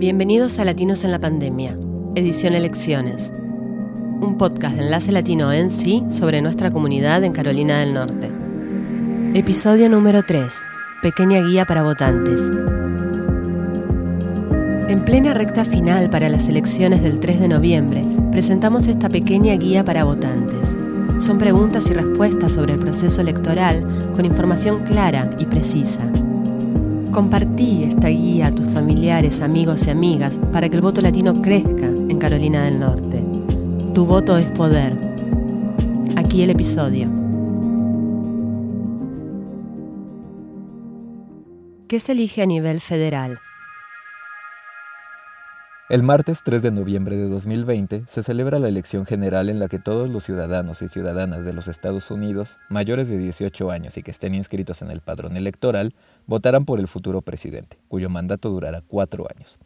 Bienvenidos a Latinos en la Pandemia, edición Elecciones, un podcast de Enlace Latino en sí sobre nuestra comunidad en Carolina del Norte. Episodio número 3, Pequeña Guía para Votantes. En plena recta final para las elecciones del 3 de noviembre, presentamos esta pequeña guía para votantes. Son preguntas y respuestas sobre el proceso electoral con información clara y precisa. Compartí esta guía a tus familiares, amigos y amigas para que el voto latino crezca en Carolina del Norte. Tu voto es poder. Aquí el episodio. ¿Qué se elige a nivel federal? El martes 3 de noviembre de 2020 se celebra la elección general en la que todos los ciudadanos y ciudadanas de los Estados Unidos mayores de 18 años y que estén inscritos en el padrón electoral votarán por el futuro presidente, cuyo mandato durará cuatro años.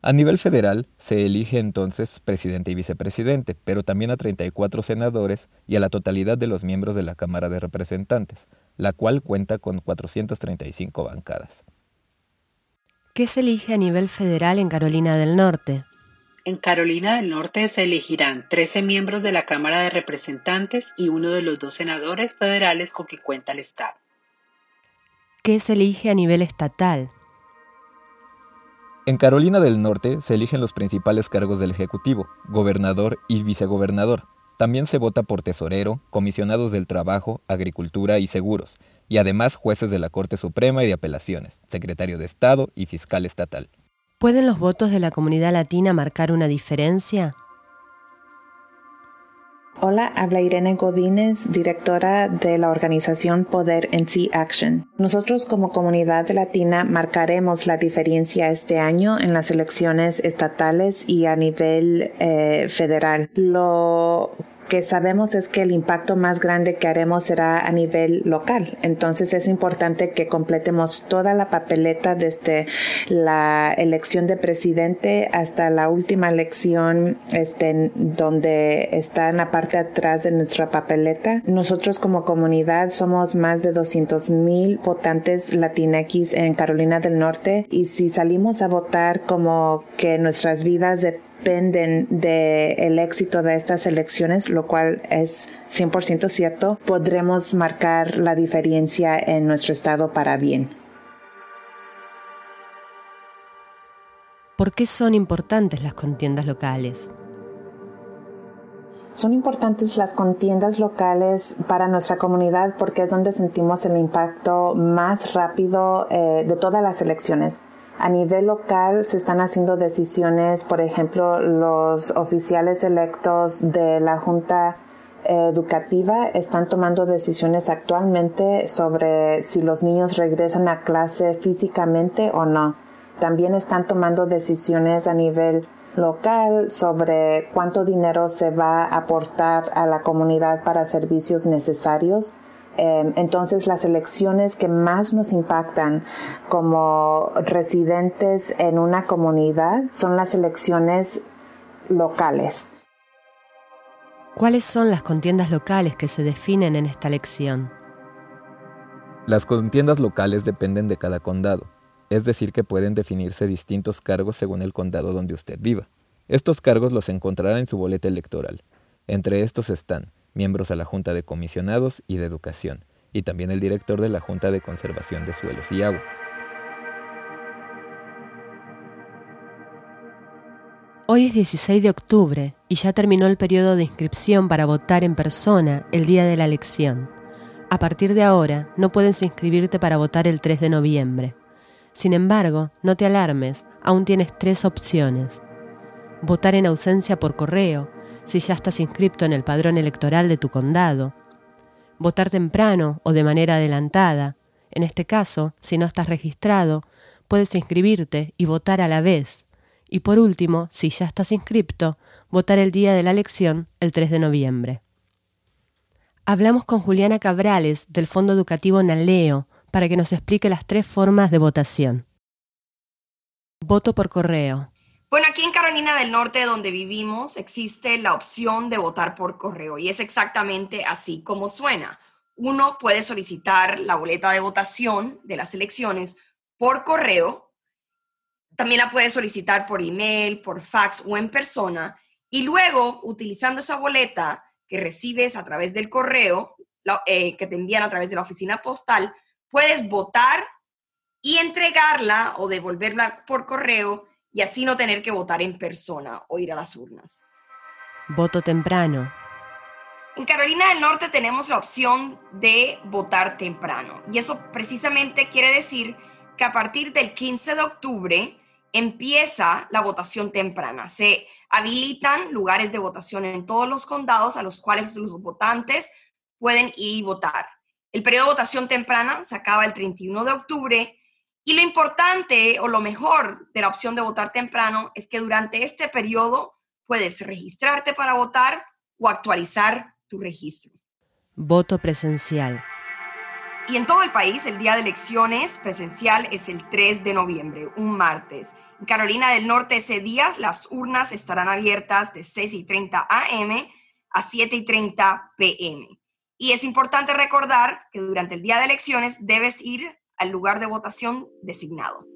A nivel federal se elige entonces presidente y vicepresidente, pero también a 34 senadores y a la totalidad de los miembros de la Cámara de Representantes, la cual cuenta con 435 bancadas. ¿Qué se elige a nivel federal en Carolina del Norte? En Carolina del Norte se elegirán 13 miembros de la Cámara de Representantes y uno de los dos senadores federales con que cuenta el Estado. ¿Qué se elige a nivel estatal? En Carolina del Norte se eligen los principales cargos del Ejecutivo, gobernador y vicegobernador. También se vota por tesorero, comisionados del trabajo, agricultura y seguros, y además jueces de la Corte Suprema y de Apelaciones, secretario de Estado y fiscal estatal. ¿Pueden los votos de la comunidad latina marcar una diferencia? Hola, habla Irene Godínez, directora de la organización Poder en Sí Action. Nosotros como comunidad latina marcaremos la diferencia este año en las elecciones estatales y a nivel eh, federal. Lo que sabemos es que el impacto más grande que haremos será a nivel local. Entonces es importante que completemos toda la papeleta desde la elección de presidente hasta la última elección este, donde está en la parte atrás de nuestra papeleta. Nosotros como comunidad somos más de 200 mil votantes latinex en Carolina del Norte y si salimos a votar como que nuestras vidas de dependen del éxito de estas elecciones, lo cual es 100% cierto, podremos marcar la diferencia en nuestro estado para bien. ¿Por qué son importantes las contiendas locales? Son importantes las contiendas locales para nuestra comunidad porque es donde sentimos el impacto más rápido eh, de todas las elecciones. A nivel local se están haciendo decisiones, por ejemplo, los oficiales electos de la Junta Educativa están tomando decisiones actualmente sobre si los niños regresan a clase físicamente o no. También están tomando decisiones a nivel local sobre cuánto dinero se va a aportar a la comunidad para servicios necesarios Em, entonces, las elecciones que más nos impactan como residentes en una comunidad son las elecciones locales. ¿Cuáles son las contiendas locales que se definen en esta elección? Las contiendas locales dependen de cada condado, es decir, que pueden definirse distintos cargos según el condado donde usted viva. Estos cargos los encontrará en su boleta electoral. Entre estos están miembros a la Junta de Comisionados y de Educación, y también el director de la Junta de Conservación de Suelos y Agua. Hoy es 16 de octubre y ya terminó el periodo de inscripción para votar en persona el día de la elección. A partir de ahora no puedes inscribirte para votar el 3 de noviembre. Sin embargo, no te alarmes, aún tienes tres opciones. Votar en ausencia por correo, si ya estás inscrito en el padrón electoral de tu condado. Votar temprano o de manera adelantada. En este caso, si no estás registrado, puedes inscribirte y votar a la vez. Y por último, si ya estás inscripto, votar el día de la elección, el 3 de noviembre. Hablamos con Juliana Cabrales del Fondo Educativo Naleo para que nos explique las tres formas de votación. Voto por correo. Bueno, aquí en Carolina del Norte, donde vivimos, existe la opción de votar por correo y es exactamente así como suena. Uno puede solicitar la boleta de votación de las elecciones por correo también la puedes solicitar por email, por fax o en persona. Y luego, utilizando esa boleta que recibes a través del correo, eh, que te envían a través de la oficina postal, puedes votar y entregarla o devolverla por correo y así no tener que votar en persona o ir a las urnas. Voto temprano. En Carolina del Norte tenemos la opción de votar temprano y eso precisamente quiere decir que a partir del 15 de octubre empieza la votación temprana. Se habilitan lugares de votación en todos los condados a los cuales los votantes pueden ir y votar. El periodo de votación temprana se acaba el 31 de octubre y lo importante o lo mejor de la opción de votar temprano es que durante este periodo puedes registrarte para votar o actualizar tu registro. Voto presencial. Y en todo el país, el día de elecciones presencial es el 3 de noviembre, un martes. En Carolina del Norte ese día las urnas estarán abiertas de 6 y 30 am a 7 y 30 pm. Y es importante recordar que durante el día de elecciones debes ir al lugar de votación designado.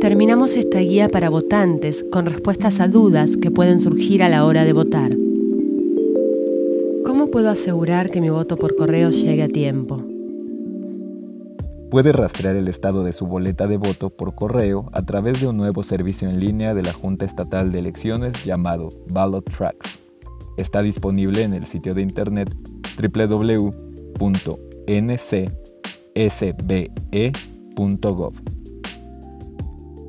Terminamos esta guía para votantes con respuestas a dudas que pueden surgir a la hora de votar. ¿Cómo puedo asegurar que mi voto por correo llegue a tiempo? Puede rastrear el estado de su boleta de voto por correo a través de un nuevo servicio en línea de la Junta Estatal de Elecciones llamado Ballot Tracks. Está disponible en el sitio de internet www.ncsbe.gov.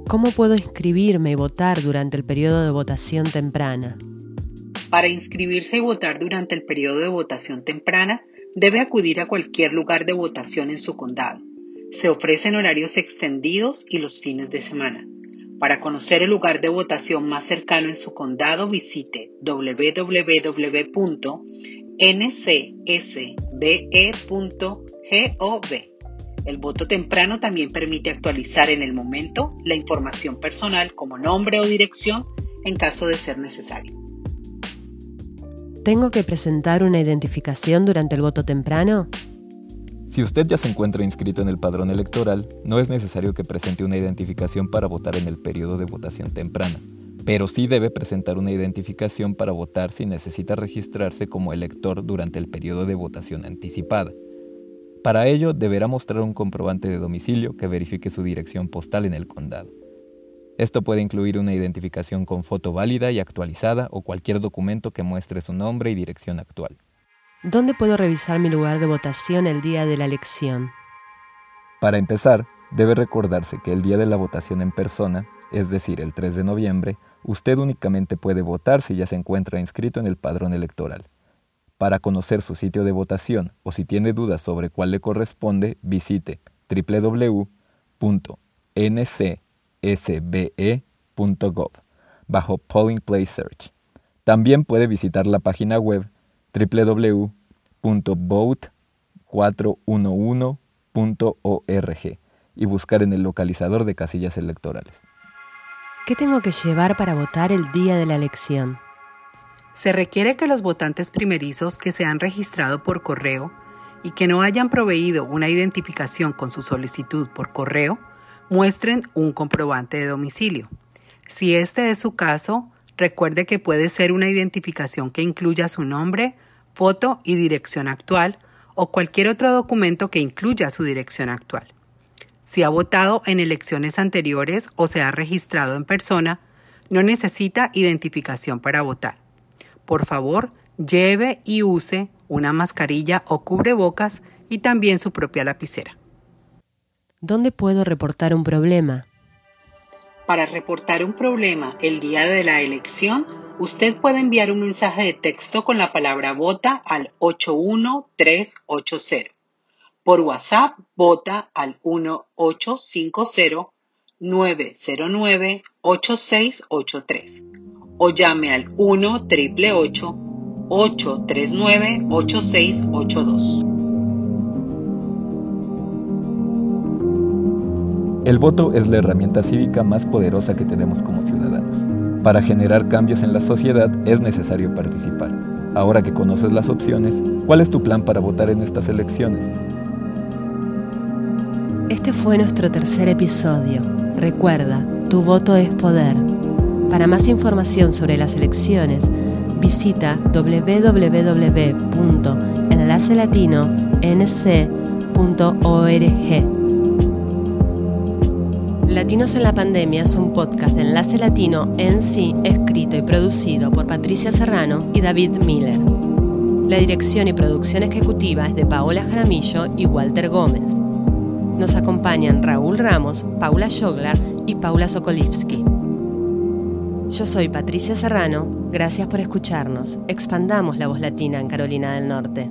¿Cómo puedo inscribirme y votar durante el periodo de votación temprana? Para inscribirse y votar durante el periodo de votación temprana, debe acudir a cualquier lugar de votación en su condado. Se ofrecen horarios extendidos y los fines de semana. Para conocer el lugar de votación más cercano en su condado, visite www.ncsbe.gov. El voto temprano también permite actualizar en el momento la información personal como nombre o dirección en caso de ser necesario. ¿Tengo que presentar una identificación durante el voto temprano? Si usted ya se encuentra inscrito en el padrón electoral, no es necesario que presente una identificación para votar en el periodo de votación temprana, pero sí debe presentar una identificación para votar si necesita registrarse como elector durante el periodo de votación anticipada. Para ello, deberá mostrar un comprobante de domicilio que verifique su dirección postal en el condado. Esto puede incluir una identificación con foto válida y actualizada o cualquier documento que muestre su nombre y dirección actual. ¿Dónde puedo revisar mi lugar de votación el día de la elección? Para empezar, debe recordarse que el día de la votación en persona, es decir, el 3 de noviembre, usted únicamente puede votar si ya se encuentra inscrito en el padrón electoral. Para conocer su sitio de votación o si tiene dudas sobre cuál le corresponde, visite www.ncsbe.gov bajo Polling Place Search. También puede visitar la página web www.vote411.org y buscar en el localizador de casillas electorales. ¿Qué tengo que llevar para votar el día de la elección? Se requiere que los votantes primerizos que se han registrado por correo y que no hayan proveído una identificación con su solicitud por correo muestren un comprobante de domicilio. Si este es su caso, Recuerde que puede ser una identificación que incluya su nombre, foto y dirección actual o cualquier otro documento que incluya su dirección actual. Si ha votado en elecciones anteriores o se ha registrado en persona, no necesita identificación para votar. Por favor, lleve y use una mascarilla o cubrebocas y también su propia lapicera. ¿Dónde puedo reportar un problema? Para reportar un problema el día de la elección, usted puede enviar un mensaje de texto con la palabra vota al 81380. Por WhatsApp, vota al 1850-909-8683 o llame al 1 839 8682. El voto es la herramienta cívica más poderosa que tenemos como ciudadanos. Para generar cambios en la sociedad es necesario participar. Ahora que conoces las opciones, ¿cuál es tu plan para votar en estas elecciones? Este fue nuestro tercer episodio. Recuerda, tu voto es poder. Para más información sobre las elecciones, visita www.enlacelatino.nc.org. Latinos en la Pandemia es un podcast de Enlace Latino en sí, escrito y producido por Patricia Serrano y David Miller. La dirección y producción ejecutiva es de Paola Jaramillo y Walter Gómez. Nos acompañan Raúl Ramos, Paula Joglar y Paula Sokolivsky. Yo soy Patricia Serrano, gracias por escucharnos. Expandamos la voz latina en Carolina del Norte.